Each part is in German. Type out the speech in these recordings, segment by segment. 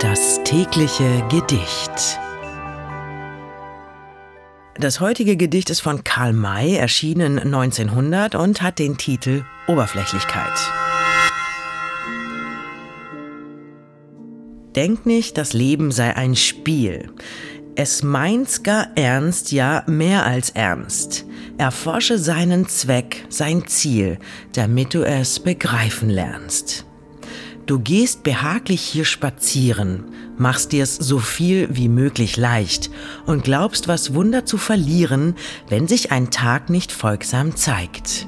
Das tägliche Gedicht. Das heutige Gedicht ist von Karl May, erschienen 1900 und hat den Titel Oberflächlichkeit. Denk nicht, das Leben sei ein Spiel. Es meint's gar ernst, ja mehr als ernst. Erforsche seinen Zweck, sein Ziel, damit du es begreifen lernst. Du gehst behaglich hier spazieren, machst dir's so viel wie möglich leicht und glaubst, was Wunder zu verlieren, wenn sich ein Tag nicht folgsam zeigt.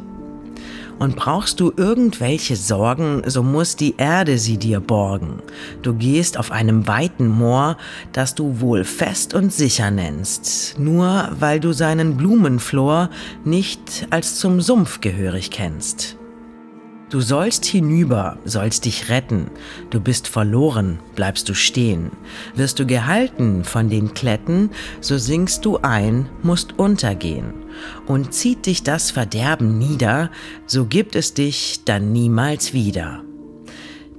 Und brauchst du irgendwelche Sorgen, so muss die Erde sie dir borgen. Du gehst auf einem weiten Moor, das du wohl fest und sicher nennst, nur weil du seinen Blumenflor nicht als zum Sumpf gehörig kennst. Du sollst hinüber, sollst dich retten, du bist verloren, bleibst du stehen. Wirst du gehalten von den Kletten, so sinkst du ein, musst untergehen. Und zieht dich das Verderben nieder, so gibt es dich dann niemals wieder.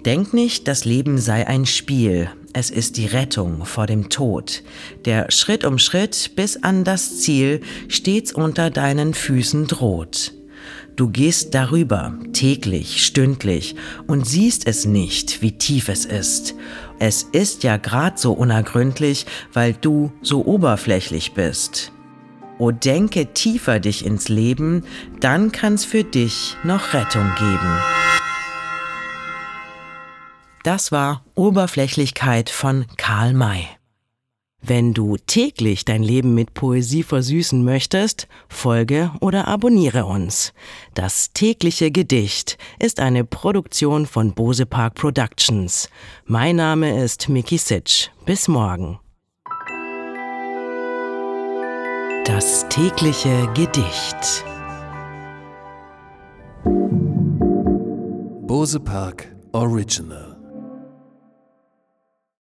Denk nicht, das Leben sei ein Spiel, es ist die Rettung vor dem Tod, der Schritt um Schritt bis an das Ziel stets unter deinen Füßen droht. Du gehst darüber, täglich, stündlich, und siehst es nicht, wie tief es ist. Es ist ja grad so unergründlich, weil du so oberflächlich bist. O denke tiefer dich ins Leben, dann kann's für dich noch Rettung geben. Das war Oberflächlichkeit von Karl May. Wenn du täglich dein Leben mit Poesie versüßen möchtest, folge oder abonniere uns. Das tägliche Gedicht ist eine Produktion von Bose Park Productions. Mein Name ist Miki Sitsch. Bis morgen. Das tägliche Gedicht. Bose Park Original